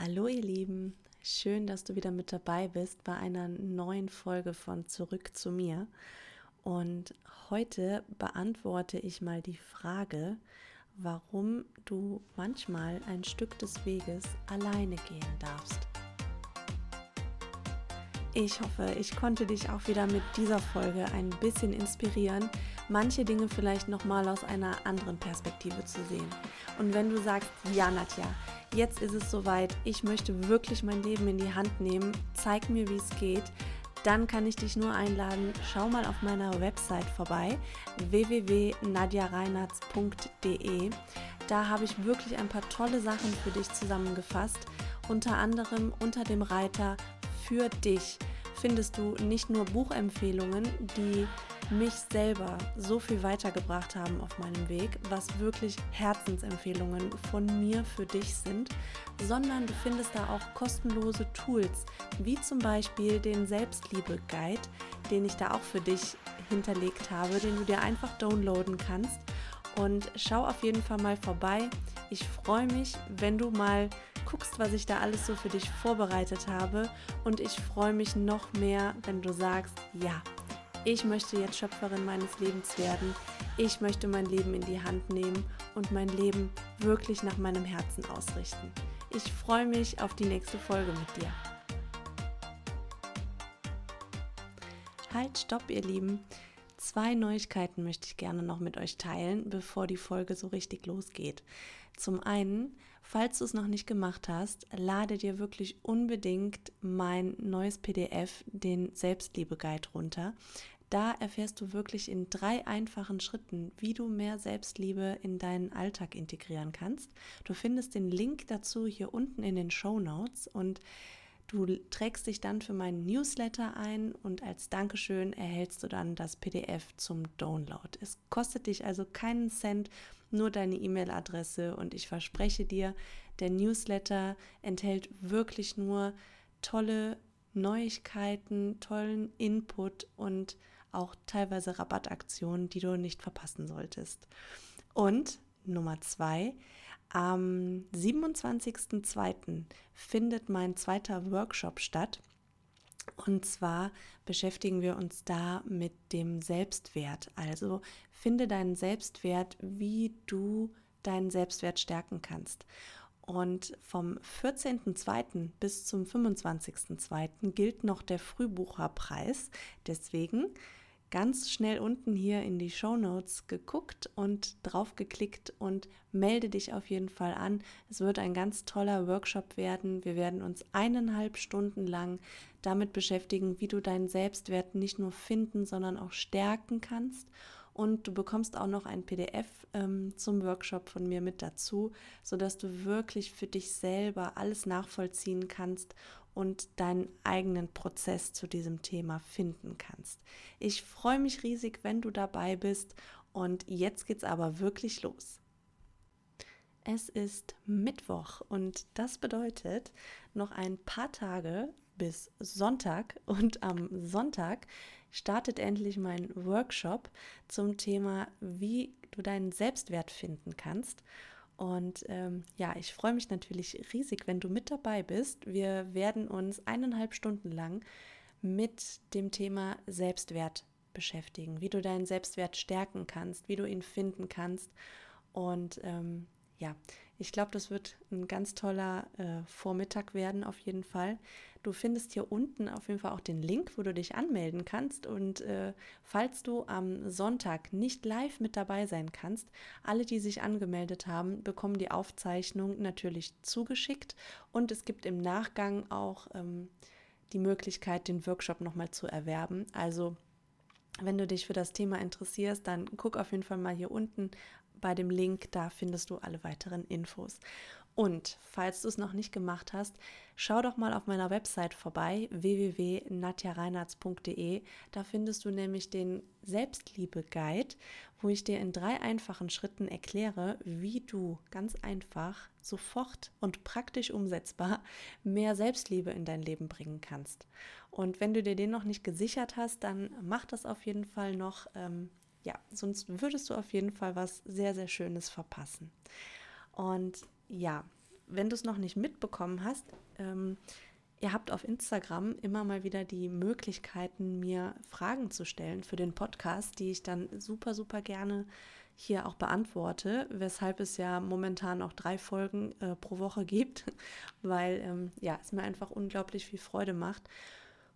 Hallo ihr Lieben, schön, dass du wieder mit dabei bist bei einer neuen Folge von Zurück zu mir. Und heute beantworte ich mal die Frage, warum du manchmal ein Stück des Weges alleine gehen darfst. Ich hoffe, ich konnte dich auch wieder mit dieser Folge ein bisschen inspirieren, manche Dinge vielleicht nochmal aus einer anderen Perspektive zu sehen. Und wenn du sagst, ja, Nadja, jetzt ist es soweit, ich möchte wirklich mein Leben in die Hand nehmen, zeig mir, wie es geht, dann kann ich dich nur einladen, schau mal auf meiner Website vorbei, www.nadjareinartz.de. Da habe ich wirklich ein paar tolle Sachen für dich zusammengefasst, unter anderem unter dem Reiter für dich findest du nicht nur Buchempfehlungen, die mich selber so viel weitergebracht haben auf meinem Weg, was wirklich Herzensempfehlungen von mir für dich sind, sondern du findest da auch kostenlose Tools, wie zum Beispiel den Selbstliebe-Guide, den ich da auch für dich hinterlegt habe, den du dir einfach downloaden kannst. Und schau auf jeden Fall mal vorbei. Ich freue mich, wenn du mal guckst, was ich da alles so für dich vorbereitet habe. Und ich freue mich noch mehr, wenn du sagst, ja, ich möchte jetzt Schöpferin meines Lebens werden. Ich möchte mein Leben in die Hand nehmen und mein Leben wirklich nach meinem Herzen ausrichten. Ich freue mich auf die nächste Folge mit dir. Halt, stopp, ihr Lieben. Zwei Neuigkeiten möchte ich gerne noch mit euch teilen, bevor die Folge so richtig losgeht. Zum einen, falls du es noch nicht gemacht hast, lade dir wirklich unbedingt mein neues PDF, den Selbstliebe-Guide, runter. Da erfährst du wirklich in drei einfachen Schritten, wie du mehr Selbstliebe in deinen Alltag integrieren kannst. Du findest den Link dazu hier unten in den Show Notes und Du trägst dich dann für meinen Newsletter ein und als Dankeschön erhältst du dann das PDF zum Download. Es kostet dich also keinen Cent, nur deine E-Mail-Adresse und ich verspreche dir, der Newsletter enthält wirklich nur tolle Neuigkeiten, tollen Input und auch teilweise Rabattaktionen, die du nicht verpassen solltest. Und Nummer zwei, am 27.02. findet mein zweiter Workshop statt. Und zwar beschäftigen wir uns da mit dem Selbstwert. Also finde deinen Selbstwert, wie du deinen Selbstwert stärken kannst. Und vom 14.02. bis zum 25.02. gilt noch der Frühbucherpreis. Deswegen ganz schnell unten hier in die Show Notes geguckt und drauf geklickt und melde dich auf jeden Fall an. Es wird ein ganz toller Workshop werden. Wir werden uns eineinhalb Stunden lang damit beschäftigen, wie du deinen Selbstwert nicht nur finden, sondern auch stärken kannst. Und du bekommst auch noch ein PDF ähm, zum Workshop von mir mit dazu, sodass du wirklich für dich selber alles nachvollziehen kannst und deinen eigenen Prozess zu diesem Thema finden kannst. Ich freue mich riesig, wenn du dabei bist und jetzt geht's aber wirklich los. Es ist Mittwoch und das bedeutet noch ein paar Tage bis Sonntag und am Sonntag startet endlich mein Workshop zum Thema, wie du deinen Selbstwert finden kannst. Und ähm, ja, ich freue mich natürlich riesig, wenn du mit dabei bist. Wir werden uns eineinhalb Stunden lang mit dem Thema Selbstwert beschäftigen, wie du deinen Selbstwert stärken kannst, wie du ihn finden kannst. Und ähm, ja, ich glaube, das wird ein ganz toller äh, Vormittag werden, auf jeden Fall. Du findest hier unten auf jeden Fall auch den Link, wo du dich anmelden kannst. Und äh, falls du am Sonntag nicht live mit dabei sein kannst, alle, die sich angemeldet haben, bekommen die Aufzeichnung natürlich zugeschickt. Und es gibt im Nachgang auch ähm, die Möglichkeit, den Workshop nochmal zu erwerben. Also wenn du dich für das Thema interessierst, dann guck auf jeden Fall mal hier unten bei dem Link, da findest du alle weiteren Infos. Und falls du es noch nicht gemacht hast, schau doch mal auf meiner Website vorbei, www.natjareinartz.de. Da findest du nämlich den Selbstliebe-Guide, wo ich dir in drei einfachen Schritten erkläre, wie du ganz einfach, sofort und praktisch umsetzbar mehr Selbstliebe in dein Leben bringen kannst. Und wenn du dir den noch nicht gesichert hast, dann mach das auf jeden Fall noch. Ähm, ja, sonst würdest du auf jeden Fall was sehr, sehr Schönes verpassen. Und ja, wenn du es noch nicht mitbekommen hast, ähm, ihr habt auf Instagram immer mal wieder die Möglichkeiten, mir Fragen zu stellen für den Podcast, die ich dann super, super gerne hier auch beantworte, weshalb es ja momentan auch drei Folgen äh, pro Woche gibt, weil ähm, ja, es mir einfach unglaublich viel Freude macht.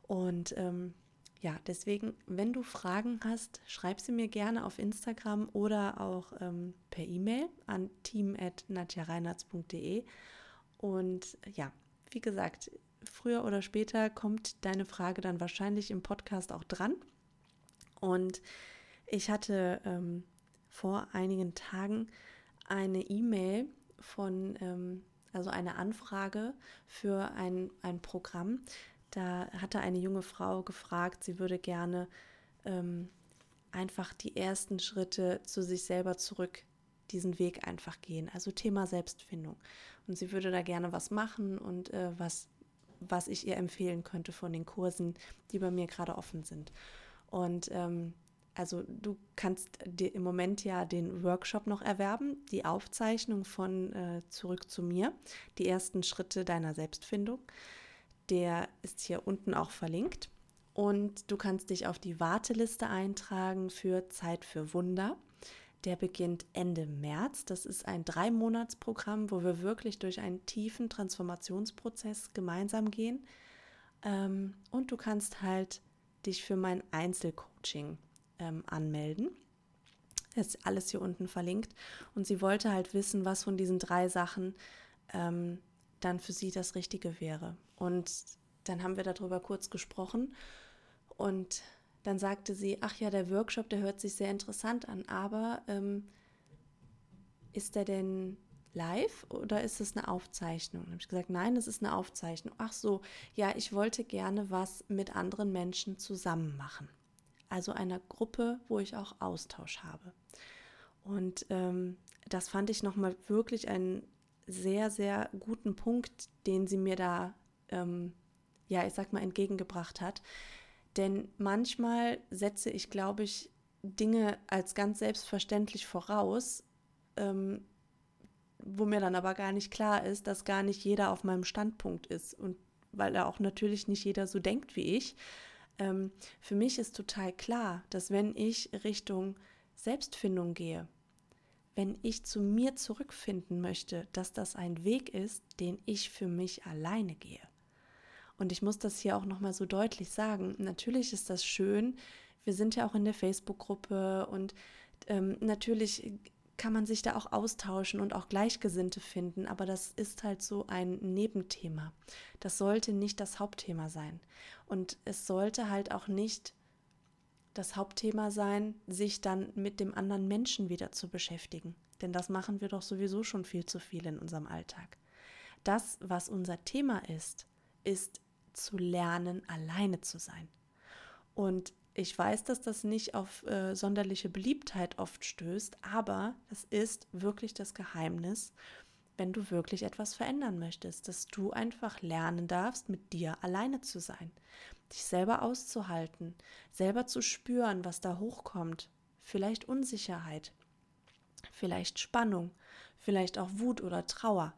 Und ähm, ja, deswegen, wenn du Fragen hast, schreib sie mir gerne auf Instagram oder auch ähm, per E-Mail an team.nadjareinartz.de. Und ja, wie gesagt, früher oder später kommt deine Frage dann wahrscheinlich im Podcast auch dran. Und ich hatte ähm, vor einigen Tagen eine E-Mail von, ähm, also eine Anfrage für ein, ein Programm. Da hatte eine junge Frau gefragt, sie würde gerne ähm, einfach die ersten Schritte zu sich selber zurück, diesen Weg einfach gehen. Also Thema Selbstfindung. Und sie würde da gerne was machen und äh, was, was ich ihr empfehlen könnte von den Kursen, die bei mir gerade offen sind. Und ähm, also du kannst dir im Moment ja den Workshop noch erwerben, die Aufzeichnung von äh, Zurück zu mir, die ersten Schritte deiner Selbstfindung. Der ist hier unten auch verlinkt. Und du kannst dich auf die Warteliste eintragen für Zeit für Wunder. Der beginnt Ende März. Das ist ein Drei-Monats-Programm, wo wir wirklich durch einen tiefen Transformationsprozess gemeinsam gehen. Ähm, und du kannst halt dich für mein Einzelcoaching ähm, anmelden. Das ist alles hier unten verlinkt. Und sie wollte halt wissen, was von diesen drei Sachen ähm, dann für sie das Richtige wäre. Und dann haben wir darüber kurz gesprochen. Und dann sagte sie, ach ja, der Workshop, der hört sich sehr interessant an, aber ähm, ist der denn live oder ist es eine Aufzeichnung? Dann habe ich gesagt, nein, es ist eine Aufzeichnung. Ach so, ja, ich wollte gerne was mit anderen Menschen zusammen machen also einer Gruppe, wo ich auch Austausch habe. Und ähm, das fand ich nochmal wirklich einen sehr, sehr guten Punkt, den sie mir da, ähm, ja, ich sag mal, entgegengebracht hat. Denn manchmal setze ich, glaube ich, Dinge als ganz selbstverständlich voraus, ähm, wo mir dann aber gar nicht klar ist, dass gar nicht jeder auf meinem Standpunkt ist. Und weil er auch natürlich nicht jeder so denkt wie ich, ähm, für mich ist total klar, dass wenn ich Richtung Selbstfindung gehe, wenn ich zu mir zurückfinden möchte, dass das ein Weg ist, den ich für mich alleine gehe. Und ich muss das hier auch nochmal so deutlich sagen. Natürlich ist das schön. Wir sind ja auch in der Facebook-Gruppe und ähm, natürlich kann man sich da auch austauschen und auch Gleichgesinnte finden, aber das ist halt so ein Nebenthema. Das sollte nicht das Hauptthema sein. Und es sollte halt auch nicht das Hauptthema sein, sich dann mit dem anderen Menschen wieder zu beschäftigen. Denn das machen wir doch sowieso schon viel zu viel in unserem Alltag. Das, was unser Thema ist, ist zu lernen, alleine zu sein. Und ich weiß, dass das nicht auf äh, sonderliche Beliebtheit oft stößt, aber es ist wirklich das Geheimnis, wenn du wirklich etwas verändern möchtest, dass du einfach lernen darfst, mit dir alleine zu sein, dich selber auszuhalten, selber zu spüren, was da hochkommt, vielleicht Unsicherheit, vielleicht Spannung, vielleicht auch Wut oder Trauer,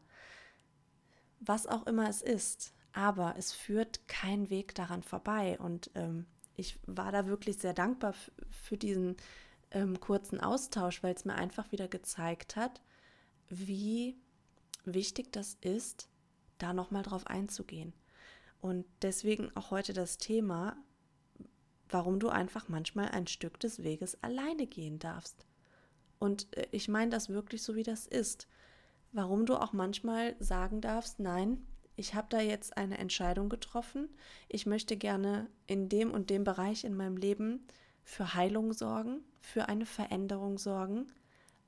was auch immer es ist, aber es führt kein Weg daran vorbei und ähm, ich war da wirklich sehr dankbar für diesen ähm, kurzen Austausch, weil es mir einfach wieder gezeigt hat, wie wichtig das ist, da nochmal drauf einzugehen. Und deswegen auch heute das Thema, warum du einfach manchmal ein Stück des Weges alleine gehen darfst. Und äh, ich meine das wirklich so, wie das ist. Warum du auch manchmal sagen darfst, nein, ich habe da jetzt eine Entscheidung getroffen. Ich möchte gerne in dem und dem Bereich in meinem Leben für Heilung sorgen, für eine Veränderung sorgen,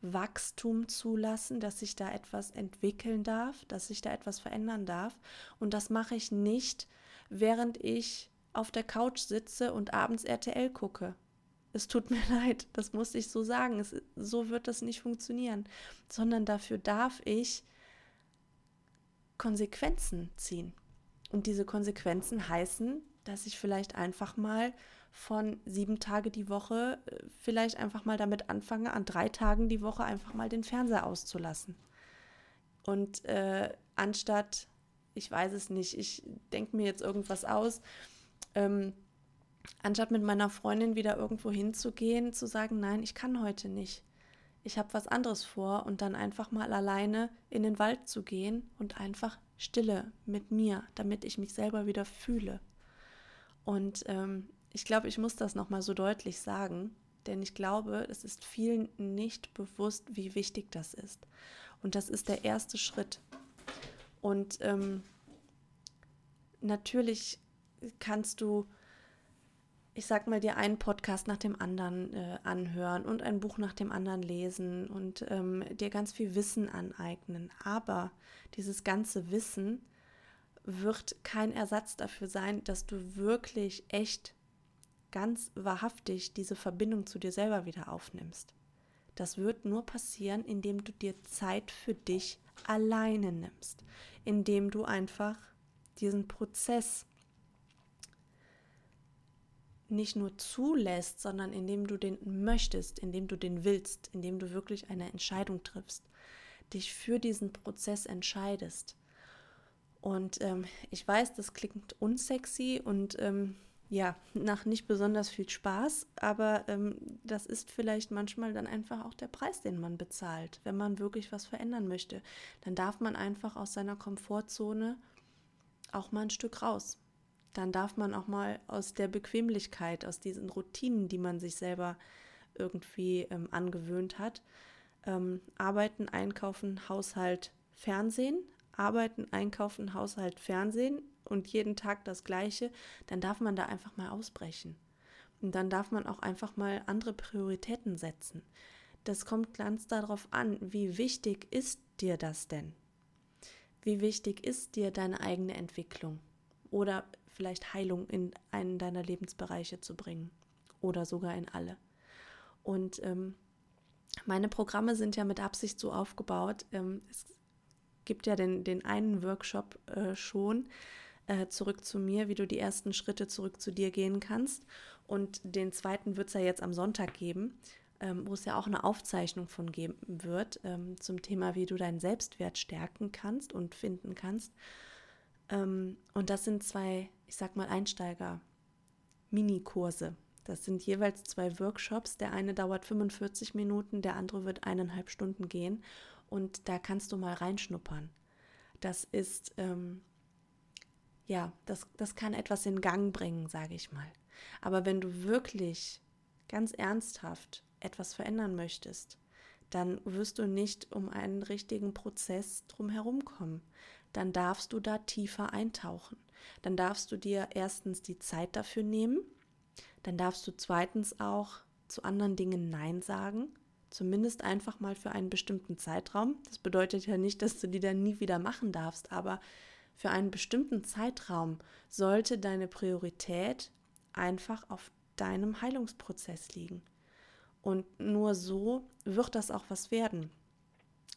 Wachstum zulassen, dass sich da etwas entwickeln darf, dass sich da etwas verändern darf. Und das mache ich nicht, während ich auf der Couch sitze und abends RTL gucke. Es tut mir leid, das muss ich so sagen. Es, so wird das nicht funktionieren, sondern dafür darf ich Konsequenzen ziehen. Und diese Konsequenzen heißen, dass ich vielleicht einfach mal von sieben Tage die Woche äh, vielleicht einfach mal damit anfange, an drei Tagen die Woche einfach mal den Fernseher auszulassen. Und äh, anstatt, ich weiß es nicht, ich denke mir jetzt irgendwas aus, ähm, anstatt mit meiner Freundin wieder irgendwo hinzugehen, zu sagen, nein, ich kann heute nicht. Ich habe was anderes vor und dann einfach mal alleine in den Wald zu gehen und einfach Stille mit mir, damit ich mich selber wieder fühle. Und ähm, ich glaube, ich muss das nochmal so deutlich sagen, denn ich glaube, es ist vielen nicht bewusst, wie wichtig das ist. Und das ist der erste Schritt. Und ähm, natürlich kannst du, ich sag mal, dir einen Podcast nach dem anderen äh, anhören und ein Buch nach dem anderen lesen und ähm, dir ganz viel Wissen aneignen. Aber dieses ganze Wissen wird kein Ersatz dafür sein, dass du wirklich echt ganz wahrhaftig diese Verbindung zu dir selber wieder aufnimmst. Das wird nur passieren, indem du dir Zeit für dich alleine nimmst, indem du einfach diesen Prozess nicht nur zulässt, sondern indem du den möchtest, indem du den willst, indem du wirklich eine Entscheidung triffst, dich für diesen Prozess entscheidest. Und ähm, ich weiß, das klingt unsexy und ähm, ja, nach nicht besonders viel Spaß, aber ähm, das ist vielleicht manchmal dann einfach auch der Preis, den man bezahlt, wenn man wirklich was verändern möchte. Dann darf man einfach aus seiner Komfortzone auch mal ein Stück raus. Dann darf man auch mal aus der Bequemlichkeit, aus diesen Routinen, die man sich selber irgendwie ähm, angewöhnt hat, ähm, arbeiten, einkaufen, Haushalt, Fernsehen, arbeiten, einkaufen, Haushalt, Fernsehen und jeden Tag das Gleiche, dann darf man da einfach mal ausbrechen. Und dann darf man auch einfach mal andere Prioritäten setzen. Das kommt ganz darauf an, wie wichtig ist dir das denn? Wie wichtig ist dir deine eigene Entwicklung oder vielleicht Heilung in einen deiner Lebensbereiche zu bringen oder sogar in alle? Und ähm, meine Programme sind ja mit Absicht so aufgebaut. Ähm, es gibt ja den, den einen Workshop äh, schon, äh, zurück zu mir, wie du die ersten Schritte zurück zu dir gehen kannst. Und den zweiten wird es ja jetzt am Sonntag geben, ähm, wo es ja auch eine Aufzeichnung von geben wird ähm, zum Thema, wie du deinen Selbstwert stärken kannst und finden kannst. Ähm, und das sind zwei, ich sag mal, Einsteiger-Mini-Kurse. Das sind jeweils zwei Workshops. Der eine dauert 45 Minuten, der andere wird eineinhalb Stunden gehen. Und da kannst du mal reinschnuppern. Das ist ähm, ja, das, das kann etwas in Gang bringen, sage ich mal. Aber wenn du wirklich ganz ernsthaft etwas verändern möchtest, dann wirst du nicht um einen richtigen Prozess drumherum kommen. Dann darfst du da tiefer eintauchen. Dann darfst du dir erstens die Zeit dafür nehmen. Dann darfst du zweitens auch zu anderen Dingen Nein sagen. Zumindest einfach mal für einen bestimmten Zeitraum. Das bedeutet ja nicht, dass du die dann nie wieder machen darfst, aber für einen bestimmten Zeitraum sollte deine Priorität einfach auf deinem Heilungsprozess liegen. Und nur so wird das auch was werden.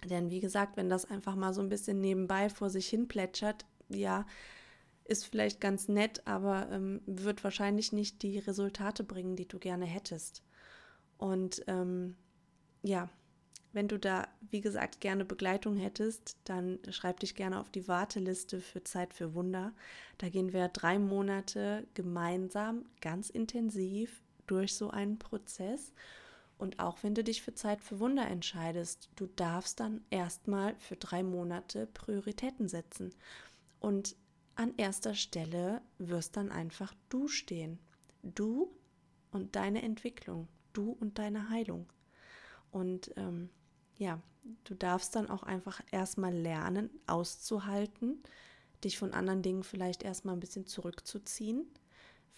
Denn wie gesagt, wenn das einfach mal so ein bisschen nebenbei vor sich hin plätschert, ja, ist vielleicht ganz nett, aber ähm, wird wahrscheinlich nicht die Resultate bringen, die du gerne hättest. Und ähm, ja, wenn du da, wie gesagt, gerne Begleitung hättest, dann schreib dich gerne auf die Warteliste für Zeit für Wunder. Da gehen wir drei Monate gemeinsam, ganz intensiv durch so einen Prozess. Und auch wenn du dich für Zeit für Wunder entscheidest, du darfst dann erstmal für drei Monate Prioritäten setzen. Und an erster Stelle wirst dann einfach du stehen. Du und deine Entwicklung, du und deine Heilung. Und ähm, ja, du darfst dann auch einfach erstmal lernen, auszuhalten, dich von anderen Dingen vielleicht erstmal ein bisschen zurückzuziehen,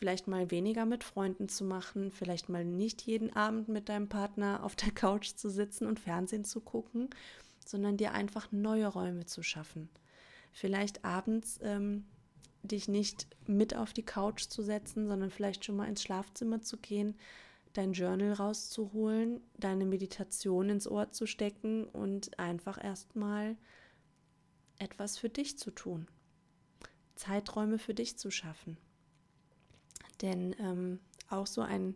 vielleicht mal weniger mit Freunden zu machen, vielleicht mal nicht jeden Abend mit deinem Partner auf der Couch zu sitzen und Fernsehen zu gucken, sondern dir einfach neue Räume zu schaffen. Vielleicht abends ähm, dich nicht mit auf die Couch zu setzen, sondern vielleicht schon mal ins Schlafzimmer zu gehen, dein Journal rauszuholen, deine Meditation ins Ohr zu stecken und einfach erstmal etwas für dich zu tun. Zeiträume für dich zu schaffen. Denn ähm, auch so ein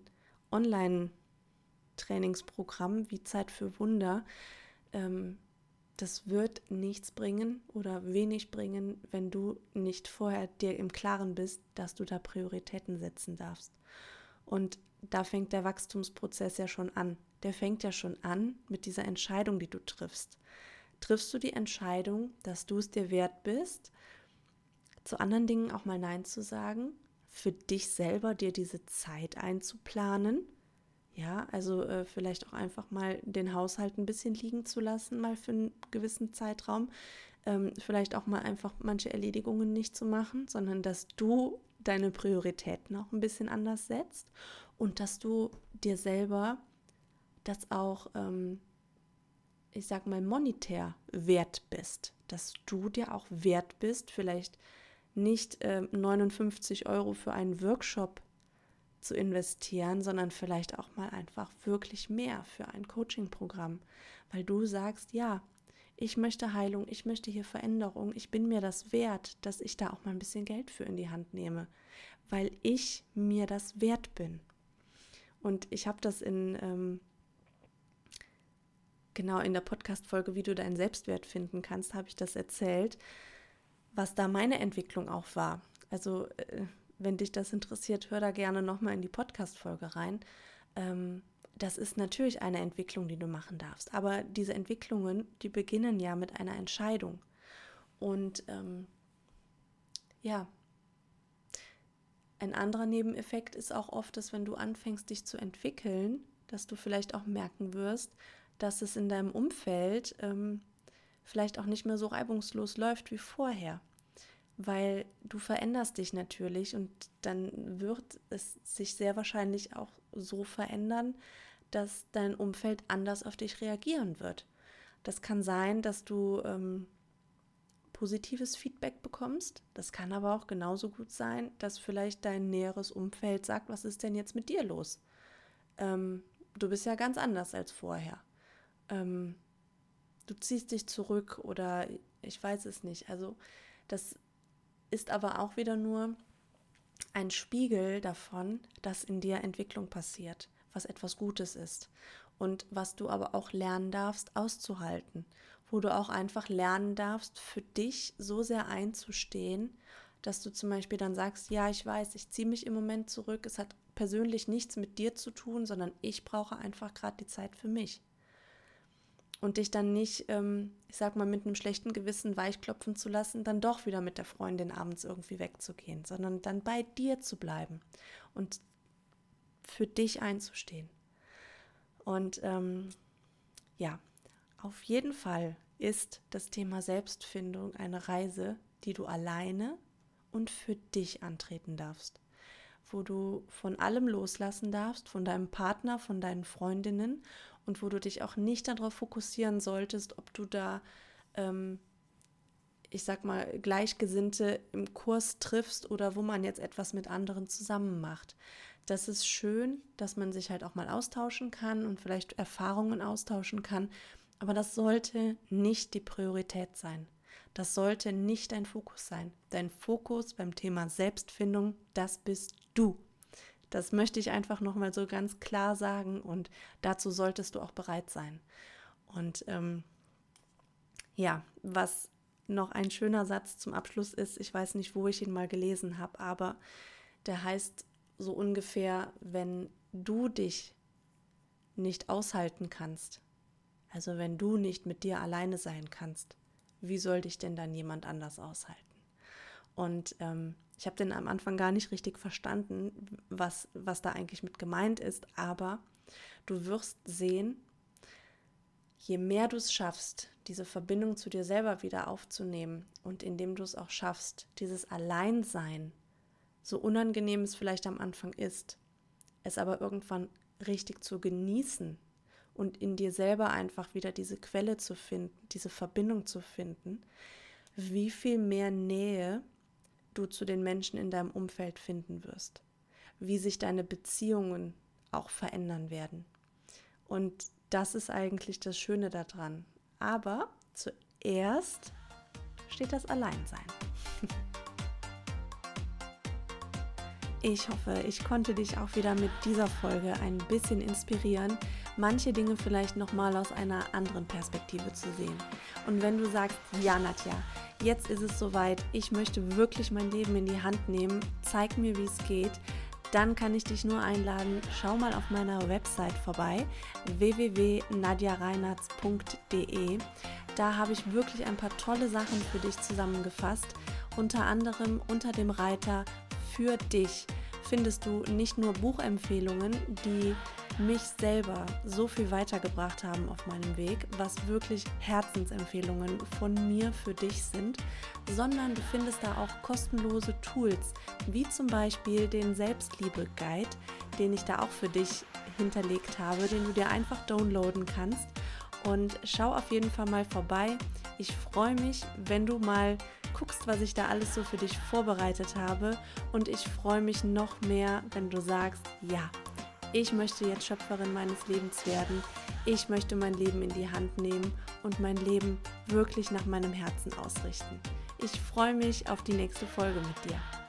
Online-Trainingsprogramm wie Zeit für Wunder ähm, das wird nichts bringen oder wenig bringen, wenn du nicht vorher dir im Klaren bist, dass du da Prioritäten setzen darfst. Und da fängt der Wachstumsprozess ja schon an. Der fängt ja schon an mit dieser Entscheidung, die du triffst. Triffst du die Entscheidung, dass du es dir wert bist, zu anderen Dingen auch mal Nein zu sagen, für dich selber dir diese Zeit einzuplanen ja, also äh, vielleicht auch einfach mal den Haushalt ein bisschen liegen zu lassen, mal für einen gewissen Zeitraum. Ähm, vielleicht auch mal einfach manche Erledigungen nicht zu machen, sondern dass du deine Prioritäten auch ein bisschen anders setzt und dass du dir selber das auch, ähm, ich sag mal, monetär wert bist. Dass du dir auch wert bist, vielleicht nicht äh, 59 Euro für einen Workshop zu investieren, sondern vielleicht auch mal einfach wirklich mehr für ein Coaching-Programm, weil du sagst, ja, ich möchte Heilung, ich möchte hier Veränderung, ich bin mir das wert, dass ich da auch mal ein bisschen Geld für in die Hand nehme, weil ich mir das wert bin. Und ich habe das in ähm, genau in der Podcast-Folge, wie du deinen Selbstwert finden kannst, habe ich das erzählt, was da meine Entwicklung auch war. Also äh, wenn dich das interessiert, hör da gerne nochmal in die Podcast-Folge rein. Ähm, das ist natürlich eine Entwicklung, die du machen darfst. Aber diese Entwicklungen, die beginnen ja mit einer Entscheidung. Und ähm, ja, ein anderer Nebeneffekt ist auch oft, dass wenn du anfängst, dich zu entwickeln, dass du vielleicht auch merken wirst, dass es in deinem Umfeld ähm, vielleicht auch nicht mehr so reibungslos läuft wie vorher weil du veränderst dich natürlich und dann wird es sich sehr wahrscheinlich auch so verändern, dass dein Umfeld anders auf dich reagieren wird. Das kann sein, dass du ähm, positives Feedback bekommst. Das kann aber auch genauso gut sein, dass vielleicht dein näheres Umfeld sagt, was ist denn jetzt mit dir los? Ähm, du bist ja ganz anders als vorher. Ähm, du ziehst dich zurück oder ich weiß es nicht. Also das ist aber auch wieder nur ein Spiegel davon, dass in dir Entwicklung passiert, was etwas Gutes ist und was du aber auch lernen darfst auszuhalten, wo du auch einfach lernen darfst, für dich so sehr einzustehen, dass du zum Beispiel dann sagst, ja, ich weiß, ich ziehe mich im Moment zurück, es hat persönlich nichts mit dir zu tun, sondern ich brauche einfach gerade die Zeit für mich und dich dann nicht, ähm, ich sag mal, mit einem schlechten Gewissen weichklopfen zu lassen, dann doch wieder mit der Freundin abends irgendwie wegzugehen, sondern dann bei dir zu bleiben und für dich einzustehen. Und ähm, ja, auf jeden Fall ist das Thema Selbstfindung eine Reise, die du alleine und für dich antreten darfst, wo du von allem loslassen darfst, von deinem Partner, von deinen Freundinnen und wo du dich auch nicht darauf fokussieren solltest, ob du da, ähm, ich sag mal, Gleichgesinnte im Kurs triffst oder wo man jetzt etwas mit anderen zusammen macht. Das ist schön, dass man sich halt auch mal austauschen kann und vielleicht Erfahrungen austauschen kann, aber das sollte nicht die Priorität sein. Das sollte nicht dein Fokus sein. Dein Fokus beim Thema Selbstfindung, das bist du. Das möchte ich einfach nochmal so ganz klar sagen und dazu solltest du auch bereit sein. Und ähm, ja, was noch ein schöner Satz zum Abschluss ist, ich weiß nicht, wo ich ihn mal gelesen habe, aber der heißt so ungefähr, wenn du dich nicht aushalten kannst, also wenn du nicht mit dir alleine sein kannst, wie soll dich denn dann jemand anders aushalten? Und ähm, ich habe den am Anfang gar nicht richtig verstanden, was, was da eigentlich mit gemeint ist, aber du wirst sehen, je mehr du es schaffst, diese Verbindung zu dir selber wieder aufzunehmen und indem du es auch schaffst, dieses Alleinsein, so unangenehm es vielleicht am Anfang ist, es aber irgendwann richtig zu genießen und in dir selber einfach wieder diese Quelle zu finden, diese Verbindung zu finden, wie viel mehr Nähe du zu den Menschen in deinem Umfeld finden wirst, wie sich deine Beziehungen auch verändern werden. Und das ist eigentlich das Schöne daran. Aber zuerst steht das Alleinsein. Ich hoffe, ich konnte dich auch wieder mit dieser Folge ein bisschen inspirieren, manche Dinge vielleicht nochmal aus einer anderen Perspektive zu sehen. Und wenn du sagst, ja Nadja, jetzt ist es soweit, ich möchte wirklich mein Leben in die Hand nehmen, zeig mir, wie es geht, dann kann ich dich nur einladen, schau mal auf meiner Website vorbei, www.nadjareinartz.de. Da habe ich wirklich ein paar tolle Sachen für dich zusammengefasst, unter anderem unter dem Reiter für dich findest du nicht nur Buchempfehlungen, die mich selber so viel weitergebracht haben auf meinem Weg, was wirklich Herzensempfehlungen von mir für dich sind, sondern du findest da auch kostenlose Tools, wie zum Beispiel den Selbstliebe-Guide, den ich da auch für dich hinterlegt habe, den du dir einfach downloaden kannst. Und schau auf jeden Fall mal vorbei. Ich freue mich, wenn du mal guckst, was ich da alles so für dich vorbereitet habe. Und ich freue mich noch mehr, wenn du sagst, ja, ich möchte jetzt Schöpferin meines Lebens werden. Ich möchte mein Leben in die Hand nehmen und mein Leben wirklich nach meinem Herzen ausrichten. Ich freue mich auf die nächste Folge mit dir.